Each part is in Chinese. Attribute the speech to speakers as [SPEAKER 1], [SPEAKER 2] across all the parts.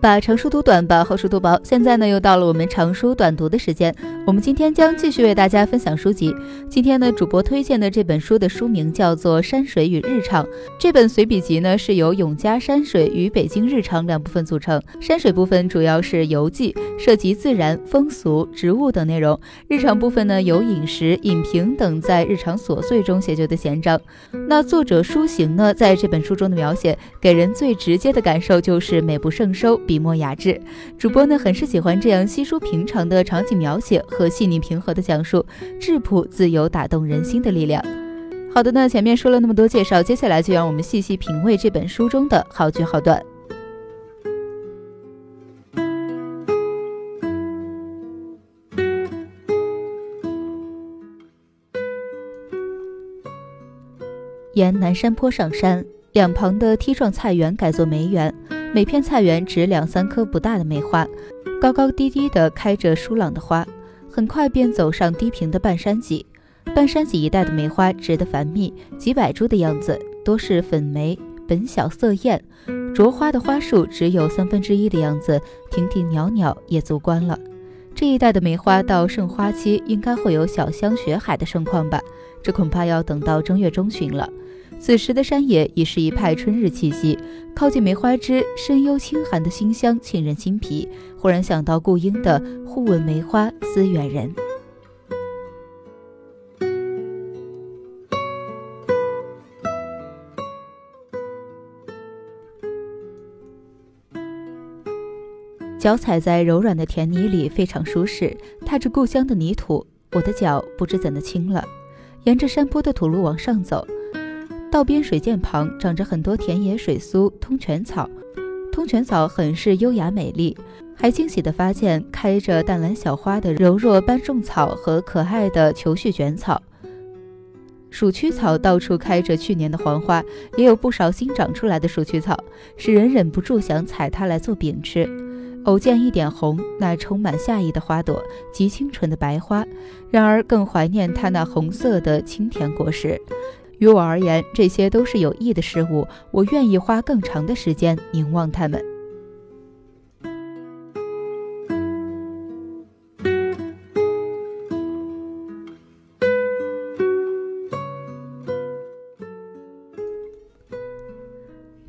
[SPEAKER 1] 把长书读短，把厚书读薄。现在呢，又到了我们长书短读的时间。我们今天将继续为大家分享书籍。今天呢，主播推荐的这本书的书名叫做《山水与日常》。这本随笔集呢，是由永嘉山水与北京日常两部分组成。山水部分主要是游记，涉及自然、风俗、植物等内容；日常部分呢，有饮食、饮评等在日常琐碎中写就的闲章。那作者书行呢，在这本书中的描写，给人最直接的感受就是美不胜收。笔墨雅致，主播呢很是喜欢这样稀疏平常的场景描写和细腻平和的讲述，质朴自由打动人心的力量。好的，那前面说了那么多介绍，接下来就让我们细细品味这本书中的好句好段。沿南山坡上山，两旁的梯状菜园改作梅园。每片菜园植两三棵不大的梅花，高高低低地开着疏朗的花。很快便走上低平的半山脊，半山脊一带的梅花植得繁密，几百株的样子，多是粉梅，本小色艳，着花的花束只有三分之一的样子，亭亭袅袅也足观了。这一带的梅花到盛花期应该会有小香雪海的盛况吧？这恐怕要等到正月中旬了。此时的山野已是一派春日气息，靠近梅花枝，深幽清寒的馨香沁人心脾。忽然想到顾英的“忽闻梅花思远人”。脚踩在柔软的田泥里，非常舒适。踏着故乡的泥土，我的脚不知怎的轻了。沿着山坡的土路往上走。道边水涧旁长着很多田野水苏、通泉草，通泉草很是优雅美丽。还惊喜地发现开着淡蓝小花的柔弱斑种草和可爱的球絮卷草。鼠曲草到处开着去年的黄花，也有不少新长出来的鼠曲草，使人忍不住想采它来做饼吃。偶见一点红，那充满夏意的花朵，极清纯的白花，然而更怀念它那红色的清甜果实。于我而言，这些都是有益的事物，我愿意花更长的时间凝望它们。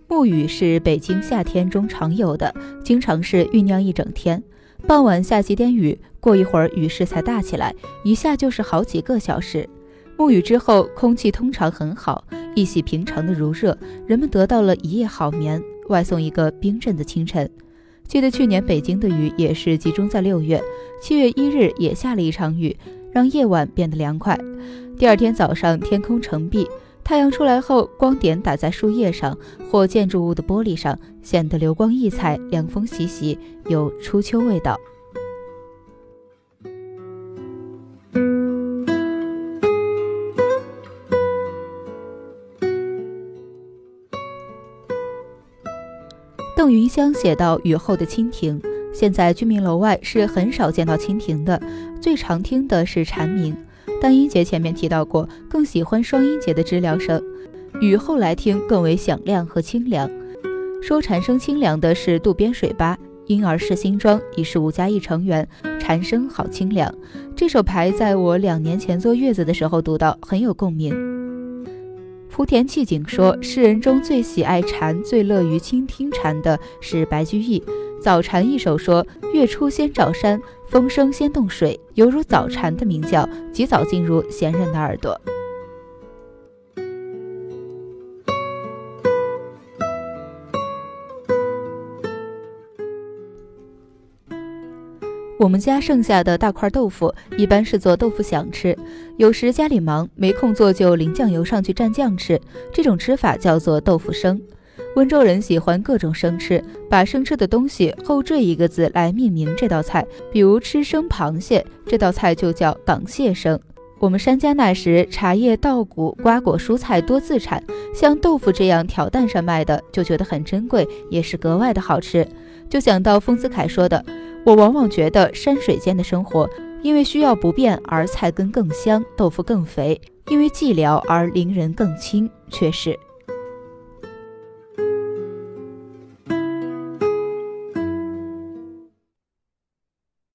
[SPEAKER 1] 暮雨是北京夏天中常有的，经常是酝酿一整天，傍晚下几点雨，过一会儿雨势才大起来，一下就是好几个小时。暮雨之后，空气通常很好，一洗平常的如热，人们得到了一夜好眠，外送一个冰镇的清晨。记得去年北京的雨也是集中在六月，七月一日也下了一场雨，让夜晚变得凉快。第二天早上，天空澄碧，太阳出来后，光点打在树叶上或建筑物的玻璃上，显得流光溢彩，凉风习习，有初秋味道。邓云香写到雨后的蜻蜓，现在居民楼外是很少见到蜻蜓的，最常听的是蝉鸣。单音节前面提到过，更喜欢双音节的知了声，雨后来听更为响亮和清凉。说蝉声清凉的是渡边水吧，婴儿是新庄，已是五加一成员，蝉声好清凉。这首牌在我两年前坐月子的时候读到，很有共鸣。莆田契景说，诗人中最喜爱蝉、最乐于倾听蝉的是白居易。《早蝉》一首说：“月初先照山，风声先动水，犹如早蝉的鸣叫，及早进入闲人的耳朵。”我们家剩下的大块豆腐，一般是做豆腐想吃。有时家里忙没空做，就淋酱油上去蘸酱吃。这种吃法叫做豆腐生。温州人喜欢各种生吃，把生吃的东西后缀一个字来命名这道菜。比如吃生螃蟹，这道菜就叫港蟹生。我们山家那时茶叶、稻谷、瓜果、蔬菜多自产，像豆腐这样挑担上卖的，就觉得很珍贵，也是格外的好吃。就想到丰子恺说的。我往往觉得山水间的生活，因为需要不变而菜根更香，豆腐更肥；因为寂寥而邻人更亲，却是。